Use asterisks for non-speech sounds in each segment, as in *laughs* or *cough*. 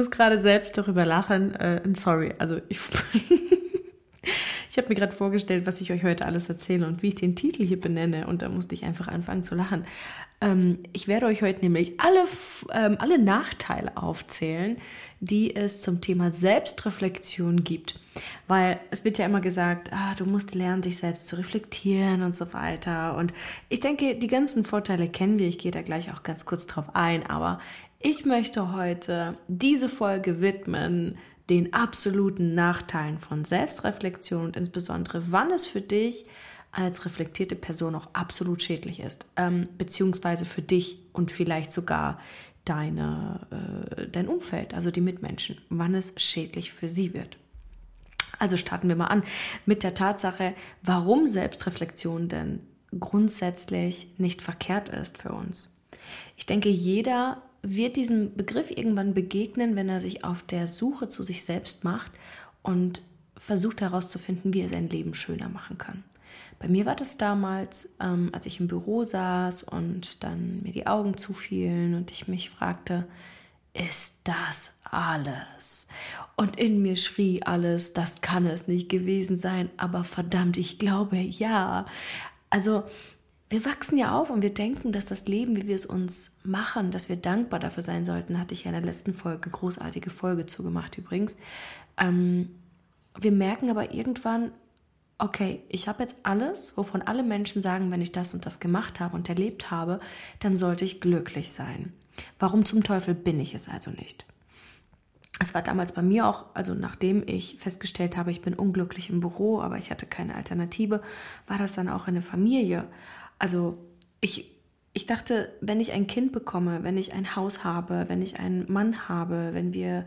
muss gerade selbst darüber lachen. Äh, sorry, also ich, *laughs* ich habe mir gerade vorgestellt, was ich euch heute alles erzähle und wie ich den Titel hier benenne. Und da musste ich einfach anfangen zu lachen. Ähm, ich werde euch heute nämlich alle, ähm, alle Nachteile aufzählen, die es zum Thema Selbstreflexion gibt. Weil es wird ja immer gesagt, ah, du musst lernen, dich selbst zu reflektieren und so weiter. Und ich denke, die ganzen Vorteile kennen wir. Ich gehe da gleich auch ganz kurz drauf ein. Aber ich möchte heute diese Folge widmen den absoluten Nachteilen von Selbstreflexion und insbesondere, wann es für dich als reflektierte Person auch absolut schädlich ist, ähm, beziehungsweise für dich und vielleicht sogar deine, äh, dein Umfeld, also die Mitmenschen, wann es schädlich für sie wird. Also starten wir mal an mit der Tatsache, warum Selbstreflexion denn grundsätzlich nicht verkehrt ist für uns. Ich denke, jeder wird diesem Begriff irgendwann begegnen, wenn er sich auf der Suche zu sich selbst macht und versucht herauszufinden, wie er sein Leben schöner machen kann. Bei mir war das damals, ähm, als ich im Büro saß und dann mir die Augen zufielen und ich mich fragte, ist das alles? Und in mir schrie alles, das kann es nicht gewesen sein, aber verdammt, ich glaube ja. Also wir wachsen ja auf und wir denken, dass das Leben, wie wir es uns machen, dass wir dankbar dafür sein sollten, hatte ich ja in der letzten Folge, großartige Folge zugemacht übrigens. Ähm, wir merken aber irgendwann, okay, ich habe jetzt alles, wovon alle Menschen sagen, wenn ich das und das gemacht habe und erlebt habe, dann sollte ich glücklich sein. Warum zum Teufel bin ich es also nicht? Es war damals bei mir auch, also nachdem ich festgestellt habe, ich bin unglücklich im Büro, aber ich hatte keine Alternative, war das dann auch in der Familie. Also ich, ich dachte, wenn ich ein Kind bekomme, wenn ich ein Haus habe, wenn ich einen Mann habe, wenn wir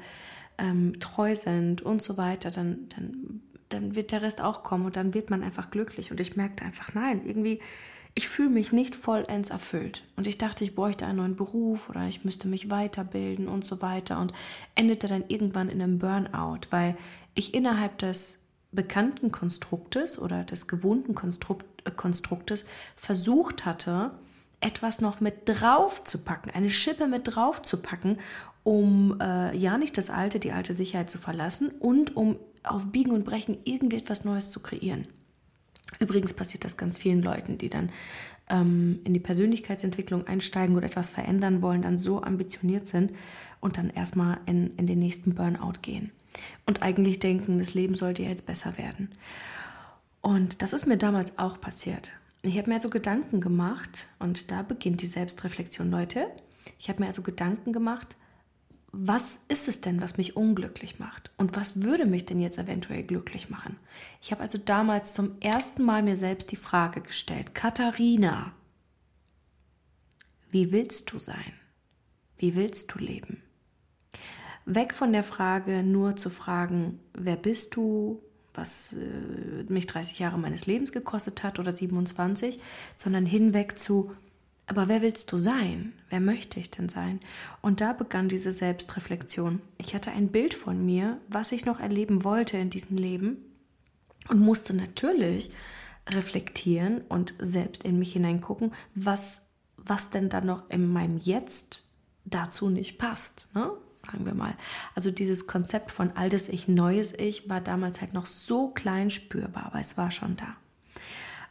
ähm, treu sind und so weiter, dann, dann dann wird der Rest auch kommen und dann wird man einfach glücklich. Und ich merkte einfach, nein, irgendwie, ich fühle mich nicht vollends erfüllt. Und ich dachte, ich bräuchte einen neuen Beruf oder ich müsste mich weiterbilden und so weiter und endete dann irgendwann in einem Burnout, weil ich innerhalb des bekannten Konstruktes oder des gewohnten Konstrukt, äh, Konstruktes versucht hatte, etwas noch mit drauf zu packen, eine Schippe mit drauf zu packen, um äh, ja nicht das alte, die alte Sicherheit zu verlassen und um auf Biegen und Brechen irgendwie etwas Neues zu kreieren. Übrigens passiert das ganz vielen Leuten, die dann ähm, in die Persönlichkeitsentwicklung einsteigen oder etwas verändern wollen, dann so ambitioniert sind und dann erstmal in, in den nächsten Burnout gehen. Und eigentlich denken, das Leben sollte ja jetzt besser werden. Und das ist mir damals auch passiert. Ich habe mir also Gedanken gemacht und da beginnt die Selbstreflexion, Leute. Ich habe mir also Gedanken gemacht, was ist es denn, was mich unglücklich macht? Und was würde mich denn jetzt eventuell glücklich machen? Ich habe also damals zum ersten Mal mir selbst die Frage gestellt, Katharina, wie willst du sein? Wie willst du leben? Weg von der Frage nur zu fragen, wer bist du, was äh, mich 30 Jahre meines Lebens gekostet hat oder 27, sondern hinweg zu, aber wer willst du sein? Wer möchte ich denn sein? Und da begann diese Selbstreflexion. Ich hatte ein Bild von mir, was ich noch erleben wollte in diesem Leben und musste natürlich reflektieren und selbst in mich hineingucken, was, was denn dann noch in meinem Jetzt dazu nicht passt. Ne? Sagen wir mal. Also dieses Konzept von altes Ich, neues Ich war damals halt noch so klein spürbar, aber es war schon da.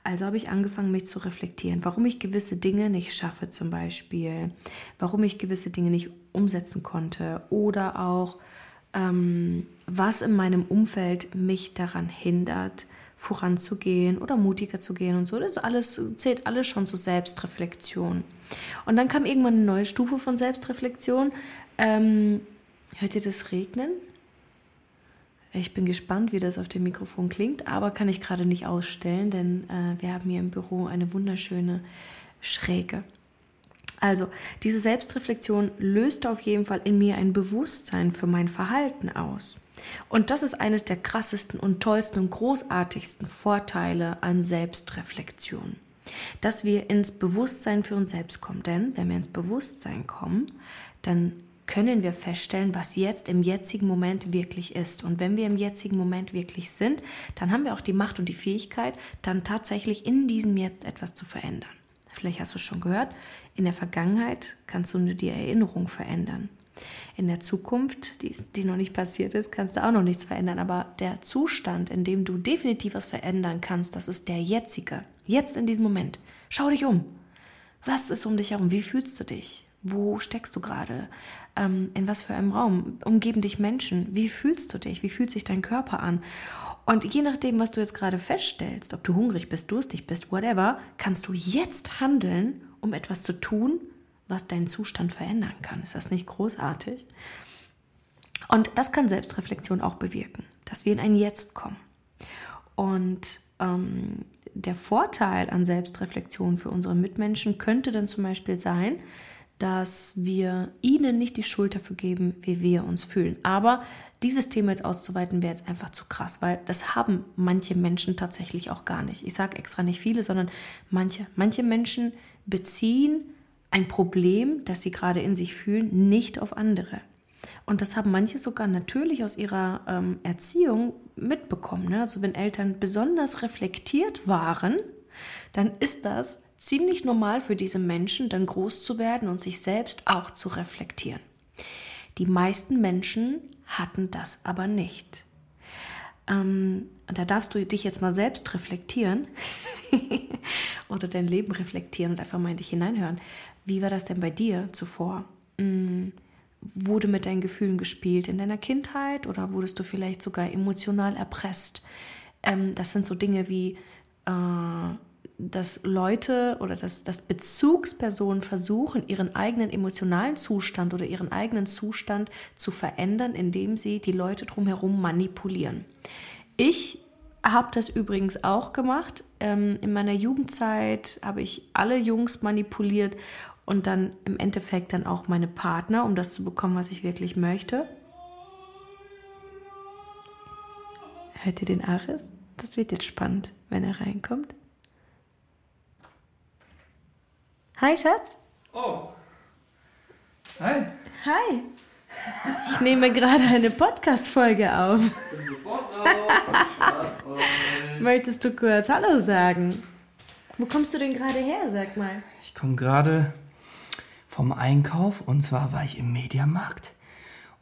Also habe ich angefangen, mich zu reflektieren, warum ich gewisse Dinge nicht schaffe zum Beispiel, warum ich gewisse Dinge nicht umsetzen konnte oder auch, ähm, was in meinem Umfeld mich daran hindert, voranzugehen oder mutiger zu gehen und so. Das alles zählt alles schon zur Selbstreflexion. Und dann kam irgendwann eine neue Stufe von Selbstreflexion. Ähm, hört ihr das regnen? Ich bin gespannt, wie das auf dem Mikrofon klingt, aber kann ich gerade nicht ausstellen, denn äh, wir haben hier im Büro eine wunderschöne Schräge. Also, diese Selbstreflexion löst auf jeden Fall in mir ein Bewusstsein für mein Verhalten aus. Und das ist eines der krassesten und tollsten und großartigsten Vorteile an Selbstreflexion. Dass wir ins Bewusstsein für uns selbst kommen. Denn wenn wir ins Bewusstsein kommen, dann können wir feststellen, was jetzt im jetzigen Moment wirklich ist. Und wenn wir im jetzigen Moment wirklich sind, dann haben wir auch die Macht und die Fähigkeit, dann tatsächlich in diesem Jetzt etwas zu verändern. Vielleicht hast du schon gehört, in der Vergangenheit kannst du nur die Erinnerung verändern. In der Zukunft, die, die noch nicht passiert ist, kannst du auch noch nichts verändern. Aber der Zustand, in dem du definitiv was verändern kannst, das ist der jetzige. Jetzt in diesem Moment. Schau dich um. Was ist um dich herum? Wie fühlst du dich? Wo steckst du gerade? Ähm, in was für einem Raum? Umgeben dich Menschen? Wie fühlst du dich? Wie fühlt sich dein Körper an? Und je nachdem, was du jetzt gerade feststellst, ob du hungrig bist, durstig bist, whatever, kannst du jetzt handeln, um etwas zu tun, was deinen Zustand verändern kann. Ist das nicht großartig? Und das kann Selbstreflexion auch bewirken, dass wir in ein Jetzt kommen. Und ähm, der Vorteil an Selbstreflexion für unsere Mitmenschen könnte dann zum Beispiel sein, dass wir ihnen nicht die Schuld dafür geben, wie wir uns fühlen. Aber dieses Thema jetzt auszuweiten, wäre jetzt einfach zu krass, weil das haben manche Menschen tatsächlich auch gar nicht. Ich sage extra nicht viele, sondern manche. Manche Menschen beziehen ein Problem, das sie gerade in sich fühlen, nicht auf andere. Und das haben manche sogar natürlich aus ihrer ähm, Erziehung mitbekommen. Ne? Also wenn Eltern besonders reflektiert waren, dann ist das ziemlich normal für diese Menschen, dann groß zu werden und sich selbst auch zu reflektieren. Die meisten Menschen hatten das aber nicht. Ähm, da darfst du dich jetzt mal selbst reflektieren *laughs* oder dein Leben reflektieren und einfach mal in dich hineinhören. Wie war das denn bei dir zuvor? Hm, wurde mit deinen Gefühlen gespielt in deiner Kindheit oder wurdest du vielleicht sogar emotional erpresst? Ähm, das sind so Dinge wie äh, dass Leute oder dass, dass Bezugspersonen versuchen, ihren eigenen emotionalen Zustand oder ihren eigenen Zustand zu verändern, indem sie die Leute drumherum manipulieren. Ich habe das übrigens auch gemacht. Ähm, in meiner Jugendzeit habe ich alle Jungs manipuliert und dann im Endeffekt dann auch meine Partner, um das zu bekommen, was ich wirklich möchte. Hört ihr den Aris? Das wird jetzt spannend, wenn er reinkommt. Hi, Schatz. Oh. Hi. Hi. Ich nehme gerade eine Podcast-Folge auf. Bin sofort raus. Spaß *laughs* euch. Möchtest du kurz Hallo sagen? Wo kommst du denn gerade her, sag mal? Ich komme gerade vom Einkauf und zwar war ich im Mediamarkt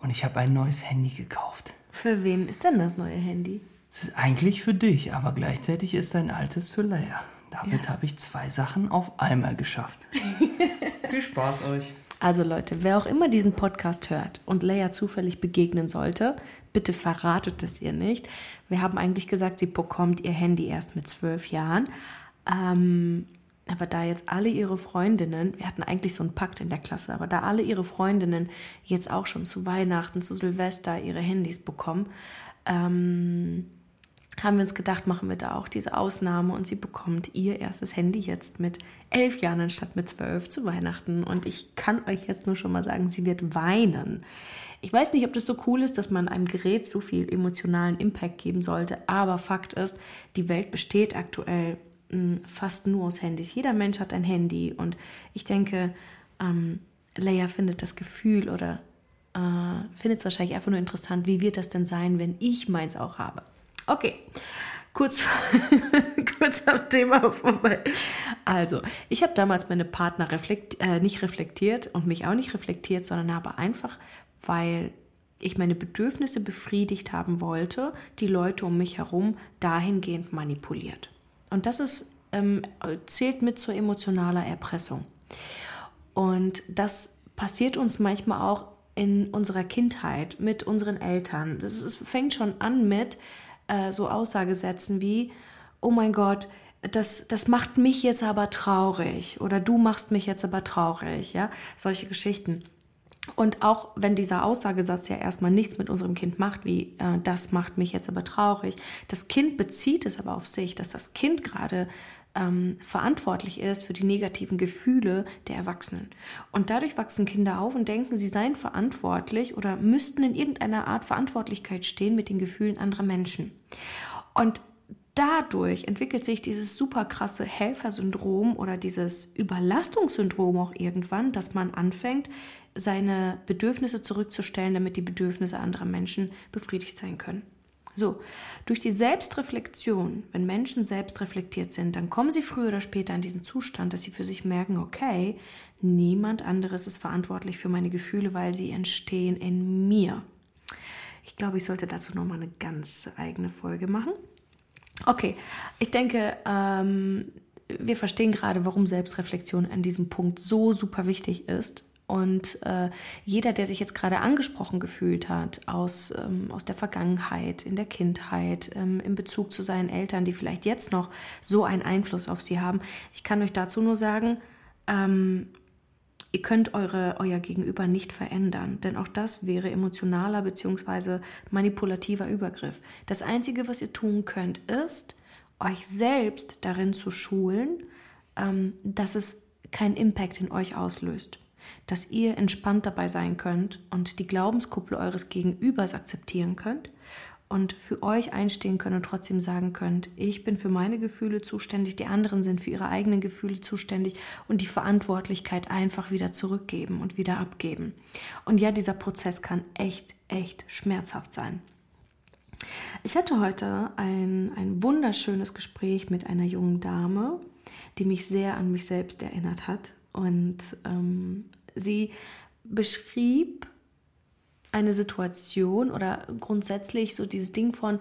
und ich habe ein neues Handy gekauft. Für wen ist denn das neue Handy? Es ist eigentlich für dich, aber gleichzeitig ist dein altes für Leia. Damit habe ich zwei Sachen auf einmal geschafft. *laughs* Viel Spaß euch. Also Leute, wer auch immer diesen Podcast hört und Leia zufällig begegnen sollte, bitte verratet es ihr nicht. Wir haben eigentlich gesagt, sie bekommt ihr Handy erst mit zwölf Jahren. Ähm, aber da jetzt alle ihre Freundinnen, wir hatten eigentlich so einen Pakt in der Klasse, aber da alle ihre Freundinnen jetzt auch schon zu Weihnachten, zu Silvester ihre Handys bekommen, ähm, haben wir uns gedacht, machen wir da auch diese Ausnahme und sie bekommt ihr erstes Handy jetzt mit elf Jahren anstatt mit zwölf zu Weihnachten. Und ich kann euch jetzt nur schon mal sagen, sie wird weinen. Ich weiß nicht, ob das so cool ist, dass man einem Gerät so viel emotionalen Impact geben sollte, aber Fakt ist, die Welt besteht aktuell mh, hm, fast nur aus Handys. Jeder Mensch hat ein Handy und ich denke, ähm, Leia findet das Gefühl oder äh, findet es wahrscheinlich einfach nur interessant, wie wird das denn sein, wenn ich meins auch habe. Okay, kurz, *laughs* kurz am Thema vorbei. Also, ich habe damals meine Partner reflekt, äh, nicht reflektiert und mich auch nicht reflektiert, sondern habe einfach, weil ich meine Bedürfnisse befriedigt haben wollte, die Leute um mich herum dahingehend manipuliert. Und das ist, ähm, zählt mit zur emotionaler Erpressung. Und das passiert uns manchmal auch in unserer Kindheit mit unseren Eltern. Das ist, fängt schon an mit, äh, so Aussagesätzen wie, oh mein Gott, das, das macht mich jetzt aber traurig oder du machst mich jetzt aber traurig, ja, solche Geschichten. Und auch wenn dieser Aussagesatz ja erstmal nichts mit unserem Kind macht, wie äh, das macht mich jetzt aber traurig, das Kind bezieht es aber auf sich, dass das Kind gerade ähm, verantwortlich ist für die negativen Gefühle der Erwachsenen. Und dadurch wachsen Kinder auf und denken, sie seien verantwortlich oder müssten in irgendeiner Art Verantwortlichkeit stehen mit den Gefühlen anderer Menschen. Und dadurch entwickelt sich dieses super krasse Helfersyndrom oder dieses Überlastungssyndrom auch irgendwann, dass man anfängt, seine Bedürfnisse zurückzustellen, damit die Bedürfnisse anderer Menschen befriedigt sein können. So, durch die Selbstreflexion, wenn Menschen selbst reflektiert sind, dann kommen sie früher oder später in diesen Zustand, dass sie für sich merken, okay, niemand anderes ist verantwortlich für meine Gefühle, weil sie entstehen in mir. Ich glaube, ich sollte dazu nochmal eine ganz eigene Folge machen. Okay, ich denke, ähm, wir verstehen gerade, warum Selbstreflexion an diesem Punkt so super wichtig ist. Und äh, jeder, der sich jetzt gerade angesprochen gefühlt hat aus, ähm, aus der Vergangenheit, in der Kindheit, ähm, in Bezug zu seinen Eltern, die vielleicht jetzt noch so einen Einfluss auf sie haben, ich kann euch dazu nur sagen, ähm, ihr könnt eure, euer Gegenüber nicht verändern, denn auch das wäre emotionaler bzw. manipulativer Übergriff. Das Einzige, was ihr tun könnt, ist, euch selbst darin zu schulen, ähm, dass es keinen Impact in euch auslöst dass ihr entspannt dabei sein könnt und die Glaubenskuppel eures Gegenübers akzeptieren könnt und für euch einstehen könnt und trotzdem sagen könnt, ich bin für meine Gefühle zuständig, die anderen sind für ihre eigenen Gefühle zuständig und die Verantwortlichkeit einfach wieder zurückgeben und wieder abgeben. Und ja, dieser Prozess kann echt, echt schmerzhaft sein. Ich hatte heute ein, ein wunderschönes Gespräch mit einer jungen Dame, die mich sehr an mich selbst erinnert hat und ähm, Sie beschrieb eine Situation oder grundsätzlich so dieses Ding von,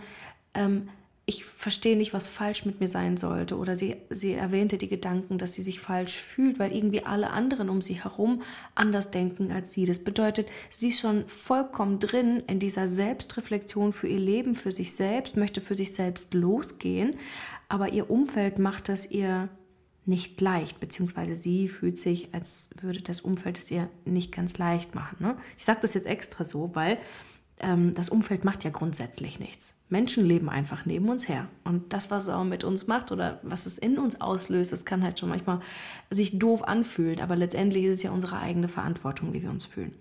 ähm, ich verstehe nicht, was falsch mit mir sein sollte. Oder sie, sie erwähnte die Gedanken, dass sie sich falsch fühlt, weil irgendwie alle anderen um sie herum anders denken als sie. Das bedeutet, sie ist schon vollkommen drin in dieser Selbstreflexion für ihr Leben, für sich selbst, möchte für sich selbst losgehen, aber ihr Umfeld macht das ihr nicht leicht, beziehungsweise sie fühlt sich, als würde das Umfeld es ihr nicht ganz leicht machen. Ne? Ich sage das jetzt extra so, weil ähm, das Umfeld macht ja grundsätzlich nichts. Menschen leben einfach neben uns her. Und das, was es auch mit uns macht oder was es in uns auslöst, das kann halt schon manchmal sich doof anfühlen, aber letztendlich ist es ja unsere eigene Verantwortung, wie wir uns fühlen.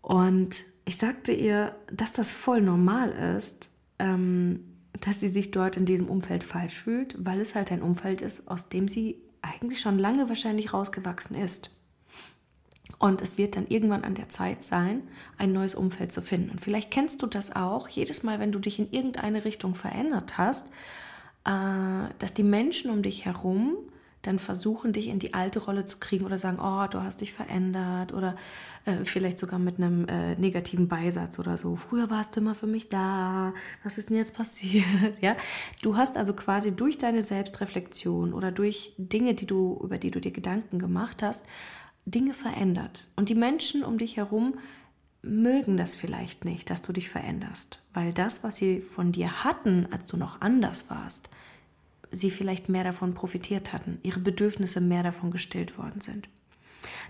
Und ich sagte ihr, dass das voll normal ist, ähm, dass sie sich dort in diesem Umfeld falsch fühlt, weil es halt ein Umfeld ist, aus dem sie eigentlich schon lange wahrscheinlich rausgewachsen ist. Und es wird dann irgendwann an der Zeit sein, ein neues Umfeld zu finden. Und vielleicht kennst du das auch, jedes Mal, wenn du dich in irgendeine Richtung verändert hast, äh, dass die Menschen um dich herum dann versuchen, dich in die alte Rolle zu kriegen oder sagen, oh, du hast dich verändert oder äh, vielleicht sogar mit einem äh, negativen Beisatz oder so. Früher warst du immer für mich da. Was ist denn jetzt passiert? *laughs* ja, du hast also quasi durch deine Selbstreflexion oder durch Dinge, die du über die du dir Gedanken gemacht hast, Dinge verändert. Und die Menschen um dich herum mögen das vielleicht nicht, dass du dich veränderst, weil das, was sie von dir hatten, als du noch anders warst, sie vielleicht mehr davon profitiert hatten, ihre Bedürfnisse mehr davon gestillt worden sind.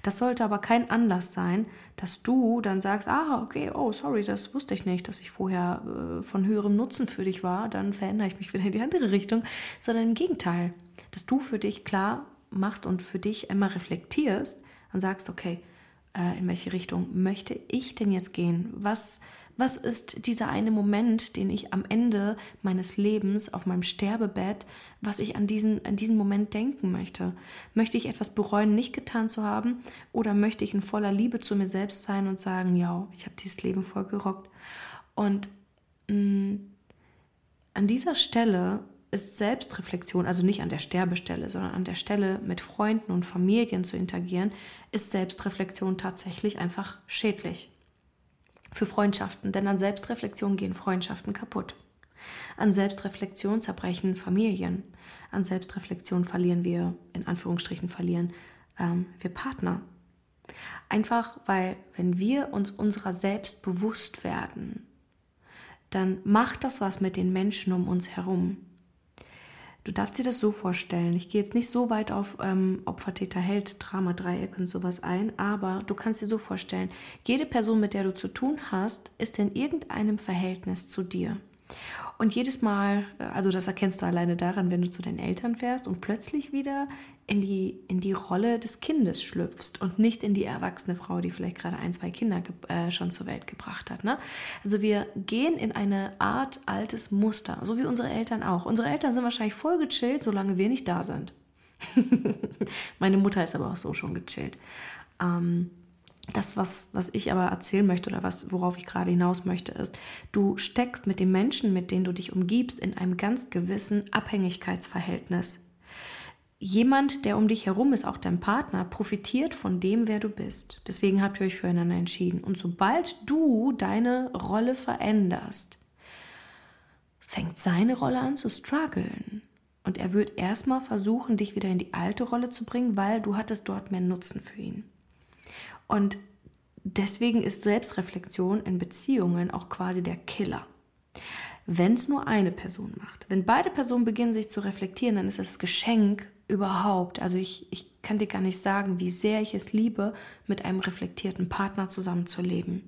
Das sollte aber kein Anlass sein, dass du dann sagst, ah, okay, oh, sorry, das wusste ich nicht, dass ich vorher äh, von höherem Nutzen für dich war, dann verändere ich mich wieder in die andere Richtung, sondern im Gegenteil, dass du für dich klar machst und für dich einmal reflektierst und sagst, okay, äh, in welche Richtung möchte ich denn jetzt gehen? Was was ist dieser eine Moment, den ich am Ende meines Lebens auf meinem Sterbebett, was ich an diesen, an diesen Moment denken möchte? Möchte ich etwas bereuen, nicht getan zu haben? Oder möchte ich in voller Liebe zu mir selbst sein und sagen, ja, ich habe dieses Leben voll gerockt? Und mh, mm, an dieser Stelle ist Selbstreflexion, also nicht an der Sterbestelle, sondern an der Stelle mit Freunden und Familien zu interagieren, ist Selbstreflexion tatsächlich einfach schädlich für Freundschaften, denn an Selbstreflexion gehen Freundschaften kaputt. An Selbstreflexion zerbrechen Familien. An Selbstreflexion verlieren wir, in Anführungsstrichen verlieren, ähm, wir Partner. Einfach weil, wenn wir uns unserer selbst bewusst werden, dann macht das was mit den Menschen um uns herum. Du darfst dir das so vorstellen. Ich gehe jetzt nicht so weit auf ähm, Opfer, Täter, Held, Drama, Dreieck und sowas ein, aber du kannst dir so vorstellen, jede Person, mit der du zu tun hast, ist in irgendeinem Verhältnis zu dir. Und jedes Mal, also das erkennst du alleine daran, wenn du zu deinen Eltern fährst und plötzlich wieder in die, in die Rolle des Kindes schlüpfst und nicht in die erwachsene Frau, die vielleicht gerade ein, zwei Kinder äh, schon zur Welt gebracht hat. Ne? Also wir gehen in eine Art altes Muster, so wie unsere Eltern auch. Unsere Eltern sind wahrscheinlich voll gechillt, solange wir nicht da sind. *laughs* Meine Mutter ist aber auch so schon gechillt. Ähm, das, was, was ich aber erzählen möchte oder was, worauf ich gerade hinaus möchte, ist, du steckst mit den Menschen, mit denen du dich umgibst, in einem ganz gewissen Abhängigkeitsverhältnis. Jemand, der um dich herum ist, auch dein Partner, profitiert von dem, wer du bist. Deswegen habt ihr euch füreinander entschieden. Und sobald du deine Rolle veränderst, fängt seine Rolle an zu strugglen. Und er wird erstmal versuchen, dich wieder in die alte Rolle zu bringen, weil du hattest dort mehr Nutzen für ihn. Und deswegen ist Selbstreflexion in Beziehungen auch quasi der Killer. Wenn es nur eine Person macht, wenn beide Personen beginnen, sich zu reflektieren, dann ist das Geschenk überhaupt. Also ich, ich kann dir gar nicht sagen, wie sehr ich es liebe, mit einem reflektierten Partner zusammenzuleben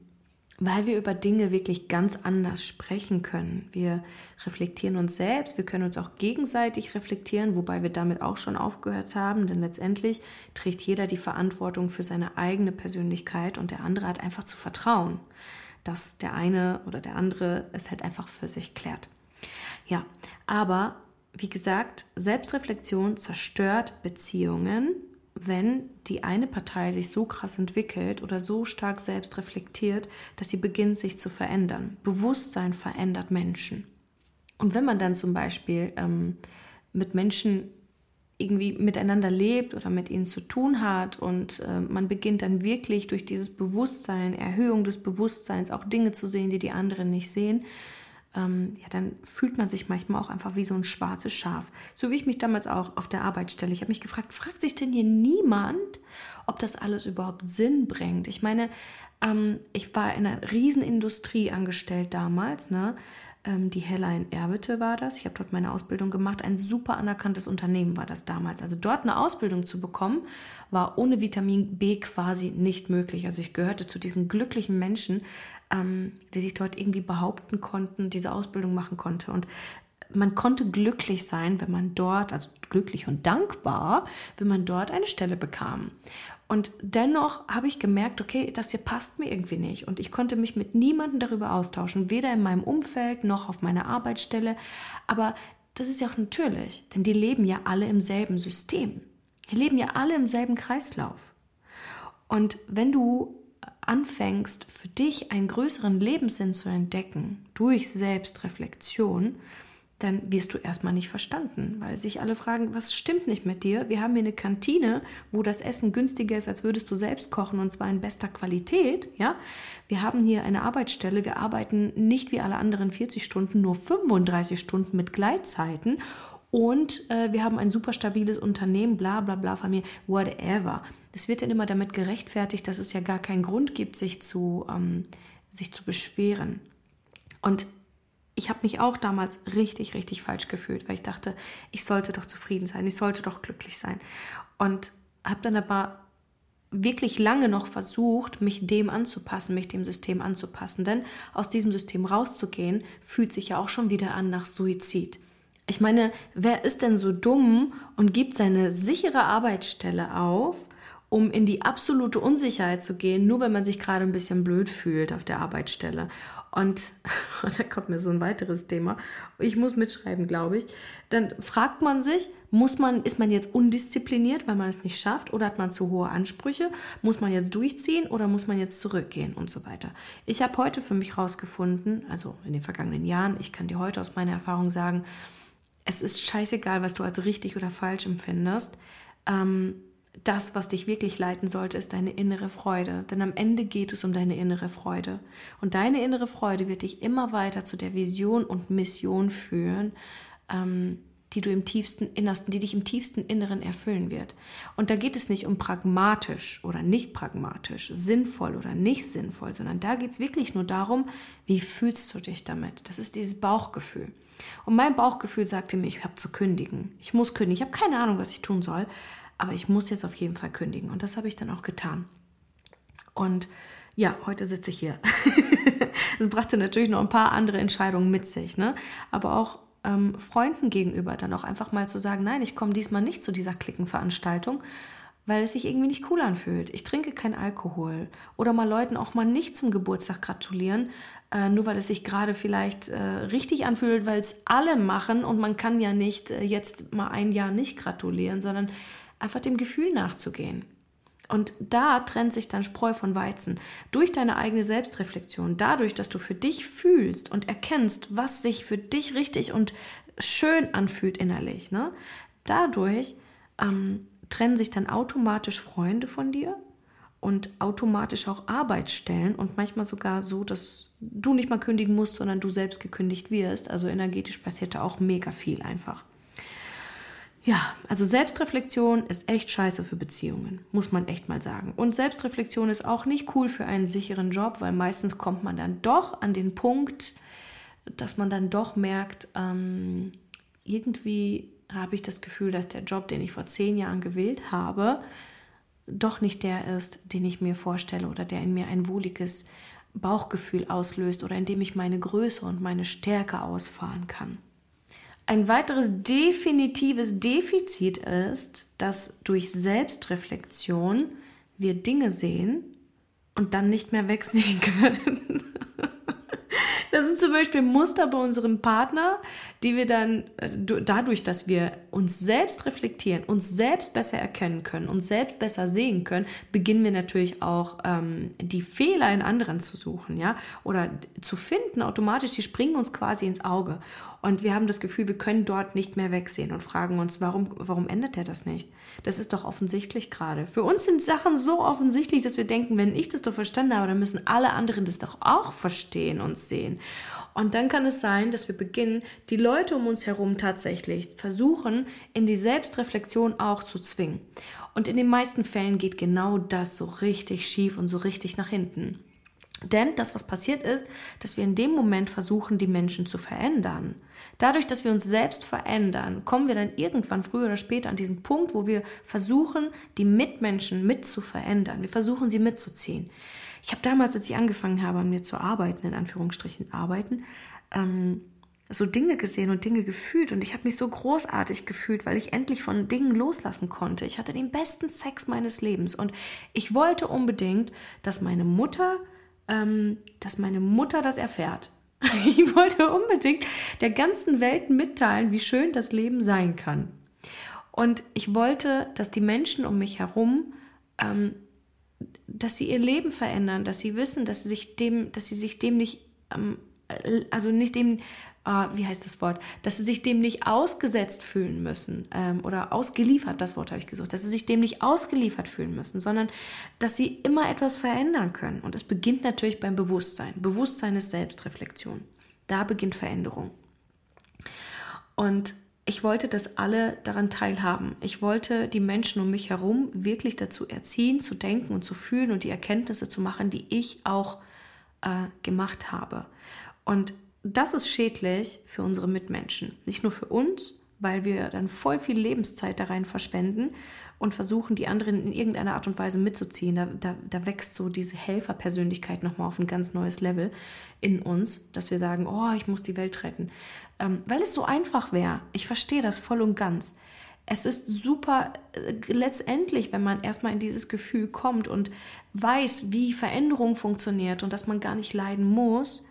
weil wir über Dinge wirklich ganz anders sprechen können. Wir reflektieren uns selbst, wir können uns auch gegenseitig reflektieren, wobei wir damit auch schon aufgehört haben, denn letztendlich trägt jeder die Verantwortung für seine eigene Persönlichkeit und der andere hat einfach zu vertrauen, dass der eine oder der andere es halt einfach für sich klärt. Ja, aber wie gesagt, Selbstreflexion zerstört Beziehungen, wenn die eine Partei sich so krass entwickelt oder so stark selbst reflektiert, dass sie beginnt, sich zu verändern. Bewusstsein verändert Menschen. Und wenn man dann zum Beispiel ähm, mit Menschen irgendwie miteinander lebt oder mit ihnen zu tun hat und äh, man beginnt dann wirklich durch dieses Bewusstsein, Erhöhung des Bewusstseins auch Dinge zu sehen, die die anderen nicht sehen, ähm, ja, dann fühlt man sich manchmal auch einfach wie so ein schwarzes Schaf. So wie ich mich damals auch auf der Arbeitsstelle. Ich habe mich gefragt, fragt sich denn hier niemand, ob das alles überhaupt Sinn bringt? Ich meine, ähm, ich war in einer Riesenindustrie angestellt damals, ne? Ähm, die Hella in Erwitte war das. Ich habe dort meine Ausbildung gemacht. Ein super anerkanntes Unternehmen war das damals. Also dort eine Ausbildung zu bekommen, war ohne Vitamin B quasi nicht möglich. Also ich gehörte zu diesen glücklichen Menschen, ähm, die sich dort irgendwie behaupten konnten, diese Ausbildung machen konnte. Und man konnte glücklich sein, wenn man dort, also glücklich und dankbar, wenn man dort eine Stelle bekam. Und dennoch habe ich gemerkt, okay, das hier passt mir irgendwie nicht. Und ich konnte mich mit niemandem darüber austauschen, weder in meinem Umfeld noch auf meiner Arbeitsstelle. Aber das ist ja auch natürlich, denn die leben ja alle im selben System. Die leben ja alle im selben Kreislauf. Und wenn du anfängst, für dich einen größeren Lebenssinn zu entdecken durch Selbstreflexion, dann wirst du erstmal nicht verstanden, weil sich alle fragen, was stimmt nicht mit dir? Wir haben hier eine Kantine, wo das Essen günstiger ist, als würdest du selbst kochen und zwar in bester Qualität, ja? Wir haben hier eine Arbeitsstelle, wir arbeiten nicht wie alle anderen 40 Stunden, nur 35 Stunden mit Gleitzeiten und äh, wir haben ein super stabiles Unternehmen, bla bla bla, Familie, whatever. Es wird dann immer damit gerechtfertigt, dass es ja gar keinen Grund gibt, sich zu, ähm, sich zu beschweren. Und ich habe mich auch damals richtig, richtig falsch gefühlt, weil ich dachte, ich sollte doch zufrieden sein, ich sollte doch glücklich sein. Und habe dann aber wirklich lange noch versucht, mich dem anzupassen, mich dem System anzupassen. Denn aus diesem System rauszugehen, fühlt sich ja auch schon wieder an nach Suizid. Ich meine, wer ist denn so dumm und gibt seine sichere Arbeitsstelle auf, um in die absolute Unsicherheit zu gehen, nur wenn man sich gerade ein bisschen blöd fühlt auf der Arbeitsstelle. Und, *laughs* und da kommt mir so ein weiteres Thema. Ich muss mitschreiben, glaube ich. Dann fragt man sich, muss man, ist man jetzt undiszipliniert, weil man es nicht schafft, oder hat man zu hohe Ansprüche? Muss man jetzt durchziehen oder muss man jetzt zurückgehen und so weiter? Ich habe heute für mich herausgefunden, also in den vergangenen Jahren, ich kann dir heute aus meiner Erfahrung sagen, es ist scheißegal, was du als richtig oder falsch empfindest. Ähm, das, was dich wirklich leiten sollte, ist deine innere Freude. Denn am Ende geht es um deine innere Freude. Und deine innere Freude wird dich immer weiter zu der Vision und Mission führen, ähm, die du im tiefsten Innersten, die dich im tiefsten Inneren erfüllen wird. Und da geht es nicht um pragmatisch oder nicht pragmatisch, sinnvoll oder nicht sinnvoll, sondern da geht es wirklich nur darum, wie fühlst du dich damit? Das ist dieses Bauchgefühl. Und mein Bauchgefühl sagte mir, ich habe zu kündigen. Ich muss kündigen. Ich habe keine Ahnung, was ich tun soll aber ich muss jetzt auf jeden Fall kündigen. Und das habe ich dann auch getan. Und ja, heute sitze ich hier. *laughs* Es brachte natürlich noch ein paar andere Entscheidungen mit sich, ne? aber auch ähm, Freunden gegenüber dann auch einfach mal zu sagen, nein, ich komme diesmal nicht zu dieser Klickenveranstaltung, weil es sich irgendwie nicht cool anfühlt. Ich trinke kein Alkohol. Oder mal Leuten auch mal nicht zum Geburtstag gratulieren, äh, nur weil es sich gerade vielleicht äh, richtig anfühlt, weil es alle machen und man kann ja nicht äh, jetzt mal ein Jahr nicht gratulieren, sondern einfach dem Gefühl nachzugehen. Und da trennt sich dann Spreu von Weizen. Durch deine eigene Selbstreflexion, dadurch, dass du für dich fühlst und erkennst, was sich für dich richtig und schön anfühlt innerlich, ne? dadurch ähm, trennen sich dann automatisch Freunde von dir und automatisch auch Arbeitsstellen und manchmal sogar so, dass du nicht mal kündigen musst, sondern du selbst gekündigt wirst. Also energetisch passiert da auch mega viel einfach. Ja, also Selbstreflexion ist echt scheiße für Beziehungen, muss man echt mal sagen. Und Selbstreflexion ist auch nicht cool für einen sicheren Job, weil meistens kommt man dann doch an den Punkt, dass man dann doch merkt, ähm, irgendwie habe ich das Gefühl, dass der Job, den ich vor zehn Jahren gewählt habe, doch nicht der ist, den ich mir vorstelle oder der in mir ein wohliges Bauchgefühl auslöst oder in dem ich meine Größe und meine Stärke ausfahren kann. Ein weiteres definitives Defizit ist, dass durch Selbstreflexion wir Dinge sehen und dann nicht mehr wegsehen können. *laughs* Das sind zum Beispiel Muster bei unserem Partner, die wir dann äh, dadurch, dass wir uns selbst reflektieren, uns selbst besser erkennen können, uns selbst besser sehen können, beginnen wir natürlich auch ähm, die Fehler in anderen zu suchen, ja, oder zu finden automatisch. Die springen uns quasi ins Auge. Und wir haben das Gefühl, wir können dort nicht mehr wegsehen und fragen uns, warum, warum ändert er das nicht? Das ist doch offensichtlich gerade. Für uns sind Sachen so offensichtlich, dass wir denken, wenn ich das doch verstanden habe, dann müssen alle anderen das doch auch verstehen und sehen. Und dann kann es sein, dass wir beginnen, die Leute um uns herum tatsächlich versuchen, in die Selbstreflexion auch zu zwingen. Und in den meisten Fällen geht genau das so richtig schief und so richtig nach hinten. Denn das, was passiert ist, dass wir in dem Moment versuchen, die Menschen zu verändern. Dadurch, dass wir uns selbst verändern, kommen wir dann irgendwann früher oder später an diesen Punkt, wo wir versuchen, die Mitmenschen mit zu verändern. Wir versuchen, sie mitzuziehen. Ich habe damals, als ich angefangen habe, an mir zu arbeiten, in Anführungsstrichen arbeiten, ähm, so Dinge gesehen und Dinge gefühlt und ich habe mich so großartig gefühlt, weil ich endlich von Dingen loslassen konnte. Ich hatte den besten Sex meines Lebens und ich wollte unbedingt, dass meine Mutter ähm, dass meine Mutter das erfährt. *laughs* Ich wollte unbedingt der ganzen Welt mitteilen, wie schön das Leben sein kann. Und ich wollte, dass die Menschen um mich herum, ähm, dass sie ihr Leben verändern, dass sie wissen, dass sie sich dem, dass sie sich dem nicht, ähm, also nicht dem äh, wie heißt das Wort, dass sie sich dem nicht ausgesetzt fühlen müssen ähm, oder ausgeliefert, das Wort habe ich gesucht, dass sie sich dem nicht ausgeliefert fühlen müssen, sondern dass sie immer etwas verändern können. Und es beginnt natürlich beim Bewusstsein. Bewusstsein ist Selbstreflexion. Da beginnt Veränderung. Und ich wollte, dass alle daran teilhaben. Ich wollte die Menschen um mich herum wirklich dazu erziehen, zu denken und zu fühlen und die Erkenntnisse zu machen, die ich auch äh, gemacht habe. Und das ist schädlich für unsere Mitmenschen. Nicht nur für uns, weil wir dann voll viel Lebenszeit da rein verschwenden und versuchen, die anderen in irgendeiner Art und Weise mitzuziehen. Da, da, da wächst so diese Helferpersönlichkeit nochmal auf ein ganz neues Level in uns, dass wir sagen, oh, ich muss die Welt retten. Ähm, weil es so einfach wäre. Ich verstehe das voll und ganz. Es ist super, äh, letztendlich, wenn man erstmal in dieses Gefühl kommt und weiß, wie Veränderung funktioniert und dass man gar nicht leiden muss,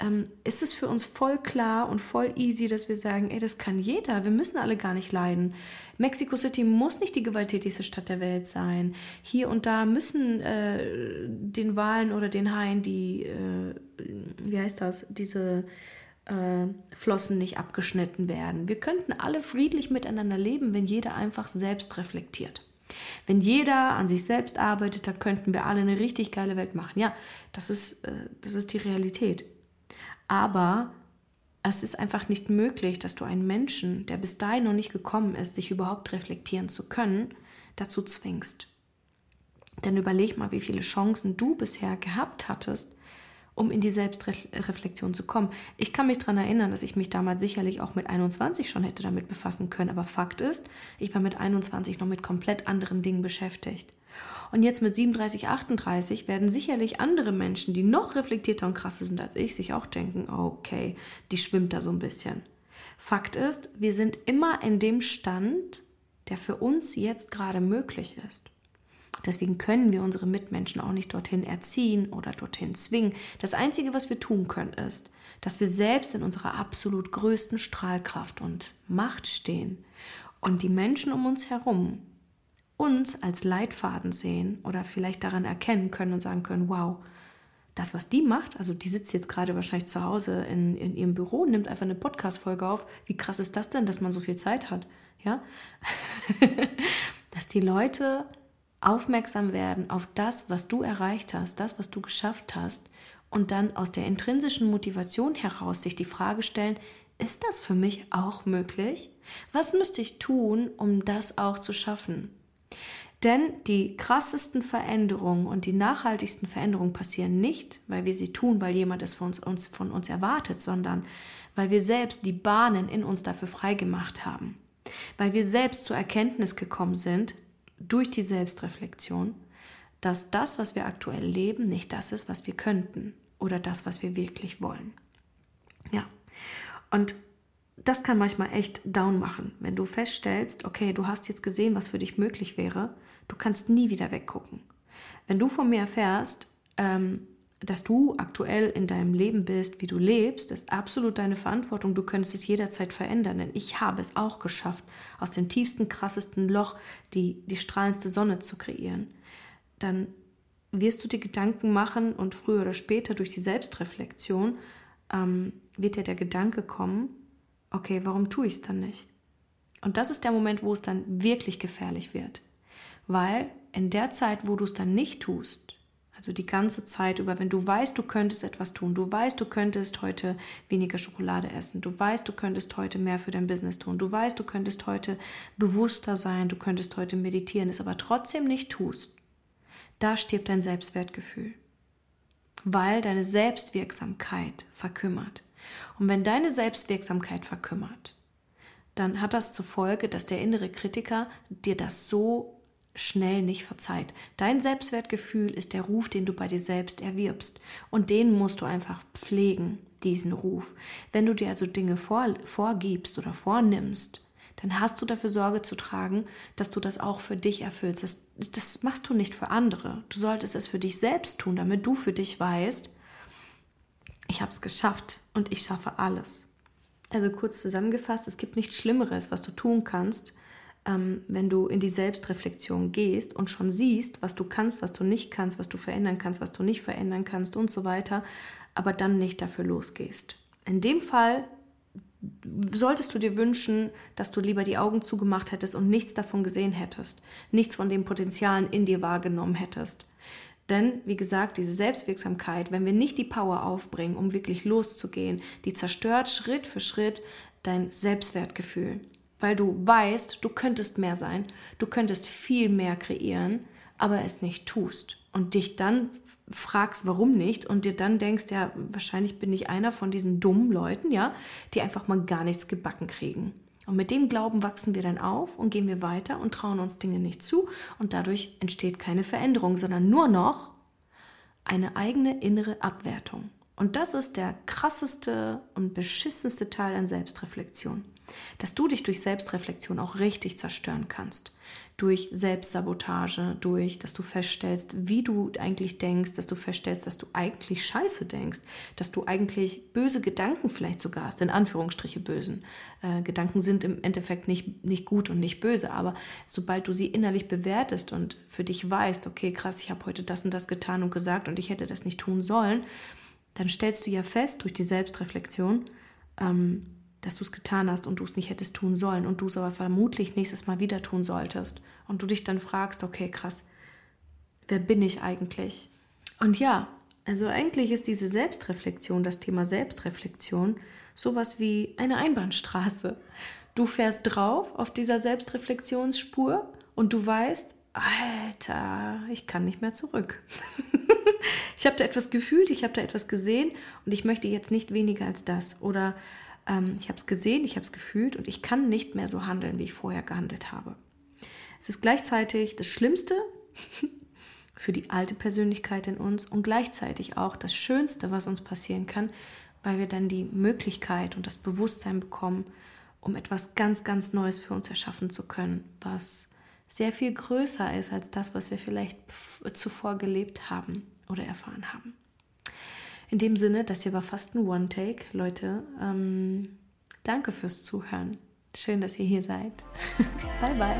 ähm, ist es für uns voll klar und voll easy, dass wir sagen, ey, das kann jeder, wir müssen alle gar nicht leiden. Mexico City muss nicht die gewalttätigste Stadt der Welt sein. Hier und da müssen äh, den Wahlen oder den Haien die, äh, wie heißt das, diese äh, Flossen nicht abgeschnitten werden. Wir könnten alle friedlich miteinander leben, wenn jeder einfach selbst reflektiert. Wenn jeder an sich selbst arbeitet, dann könnten wir alle eine richtig geile Welt machen. Ja, das ist, äh, das ist die Realität. Aber es ist einfach nicht möglich, dass du einen Menschen, der bis dahin noch nicht gekommen ist, sich überhaupt reflektieren zu können, dazu zwingst. Denn überleg mal, wie viele Chancen du bisher gehabt hattest, um in die Selbstreflexion zu kommen. Ich kann mich daran erinnern, dass ich mich damals sicherlich auch mit 21 schon hätte damit befassen können, aber Fakt ist, ich war mit 21 noch mit komplett anderen Dingen beschäftigt. Und jetzt mit 37, 38 werden sicherlich andere Menschen, die noch reflektierter und krasser sind als ich, sich auch denken, okay, die schwimmt da so ein bisschen. Fakt ist, wir sind immer in dem Stand, der für uns jetzt gerade möglich ist. Deswegen können wir unsere Mitmenschen auch nicht dorthin erziehen oder dorthin zwingen. Das Einzige, was wir tun können, ist, dass wir selbst in unserer absolut größten Strahlkraft und Macht stehen und die Menschen um uns herum uns als Leitfaden sehen oder vielleicht daran erkennen können und sagen können, wow, das, was die macht, also die sitzt jetzt gerade wahrscheinlich zu Hause in, in ihrem Büro nimmt einfach eine Podcast-Folge auf. Wie krass ist das denn, dass man so viel Zeit hat? Ja? *laughs* dass die Leute aufmerksam werden auf das, was du erreicht hast, das, was du geschafft hast und dann aus der intrinsischen Motivation heraus sich die Frage stellen, ist das für mich auch möglich? Was müsste ich tun, um das auch zu schaffen? Denn die krassesten Veränderungen und die nachhaltigsten Veränderungen passieren nicht, weil wir sie tun, weil jemand es von uns, uns, von uns erwartet, sondern weil wir selbst die Bahnen in uns dafür freigemacht haben. Weil wir selbst zur Erkenntnis gekommen sind, durch die Selbstreflexion, dass das, was wir aktuell leben, nicht das ist, was wir könnten oder das, was wir wirklich wollen. Ja. Und das kann manchmal echt down machen, wenn du feststellst, okay, du hast jetzt gesehen, was für dich möglich wäre, du kannst nie wieder weggucken. Wenn du von mir erfährst, ähm, dass du aktuell in deinem Leben bist, wie du lebst, ist absolut deine Verantwortung. Du könntest es jederzeit verändern, denn ich habe es auch geschafft, aus dem tiefsten, krassesten Loch die, die strahlendste Sonne zu kreieren. Dann wirst du dir Gedanken machen und früher oder später durch die Selbstreflexion ähm, wird dir der Gedanke kommen, okay, warum tue ich es dann nicht? Und das ist der Moment, wo es dann wirklich gefährlich wird. Weil in der Zeit, wo du es dann nicht tust, also die ganze Zeit über, wenn du weißt, du könntest etwas tun, du weißt, du könntest heute weniger Schokolade essen, du weißt, du könntest heute mehr für dein Business tun, du weißt, du könntest heute bewusster sein, du könntest heute meditieren, es aber trotzdem nicht tust, da stirbt dein Selbstwertgefühl, weil deine Selbstwirksamkeit verkümmert. Und wenn deine Selbstwirksamkeit verkümmert, dann hat das zur Folge, dass der innere Kritiker dir das so schnell nicht verzeiht. Dein Selbstwertgefühl ist der Ruf, den du bei dir selbst erwirbst. Und den musst du einfach pflegen, diesen Ruf. Wenn du dir also Dinge vor, vorgibst oder vornimmst, dann hast du dafür Sorge zu tragen, dass du das auch für dich erfüllst. Das, das machst du nicht für andere. Du solltest es für dich selbst tun, damit du für dich weißt, ich habe es geschafft und ich schaffe alles. Also kurz zusammengefasst, es gibt nichts Schlimmeres, was du tun kannst, ähm, wenn du in die Selbstreflexion gehst und schon siehst, was du kannst, was du nicht kannst, was du verändern kannst, was du nicht verändern kannst und so weiter, aber dann nicht dafür losgehst. In dem Fall solltest du dir wünschen, dass du lieber die Augen zugemacht hättest und nichts davon gesehen hättest, nichts von den Potenzialen in dir wahrgenommen hättest. Denn, wie gesagt, diese Selbstwirksamkeit, wenn wir nicht die Power aufbringen, um wirklich loszugehen, die zerstört Schritt für Schritt dein Selbstwertgefühl weil du weißt, du könntest mehr sein, du könntest viel mehr kreieren, aber es nicht tust und dich dann fragst, warum nicht und dir dann denkst, ja, wahrscheinlich bin ich einer von diesen dummen Leuten, ja, die einfach mal gar nichts gebacken kriegen. Und mit dem Glauben wachsen wir dann auf und gehen wir weiter und trauen uns Dinge nicht zu und dadurch entsteht keine Veränderung, sondern nur noch eine eigene innere Abwertung. Und das ist der krasseste und beschissenste Teil an Selbstreflexion dass du dich durch Selbstreflexion auch richtig zerstören kannst. Durch Selbstsabotage, durch, dass du feststellst, wie du eigentlich denkst, dass du feststellst, dass du eigentlich Scheiße denkst, dass du eigentlich böse Gedanken vielleicht sogar hast, in Anführungsstriche bösen. Äh, Gedanken sind im Endeffekt nicht, nicht gut und nicht böse, aber sobald du sie innerlich bewertest und für dich weißt, okay, krass, ich habe heute das und das getan und gesagt und ich hätte das nicht tun sollen, dann stellst du ja fest durch die Selbstreflexion, ähm, dass du es getan hast und du es nicht hättest tun sollen und du es aber vermutlich nächstes Mal wieder tun solltest. Und du dich dann fragst, okay, krass, wer bin ich eigentlich? Und ja, also eigentlich ist diese Selbstreflexion, das Thema Selbstreflexion, sowas wie eine Einbahnstraße. Du fährst drauf auf dieser Selbstreflexionsspur und du weißt, Alter, ich kann nicht mehr zurück. *laughs* ich habe da etwas gefühlt, ich habe da etwas gesehen und ich möchte jetzt nicht weniger als das. Oder ähm, ich habe es gesehen, ich habe es gefühlt und ich kann nicht mehr so handeln, wie ich vorher gehandelt habe. Es ist gleichzeitig das Schlimmste *laughs* für die alte Persönlichkeit in uns und gleichzeitig auch das Schönste, was uns passieren kann, weil wir dann die Möglichkeit und das Bewusstsein bekommen, um etwas ganz, ganz Neues für uns erschaffen zu können, was sehr viel größer ist als das, was wir vielleicht zuvor gelebt haben oder erfahren haben. In dem Sinne, das hier war fast ein One-Take. Leute, ähm, danke fürs Zuhören. Schön, dass ihr hier seid. *laughs* bye, bye.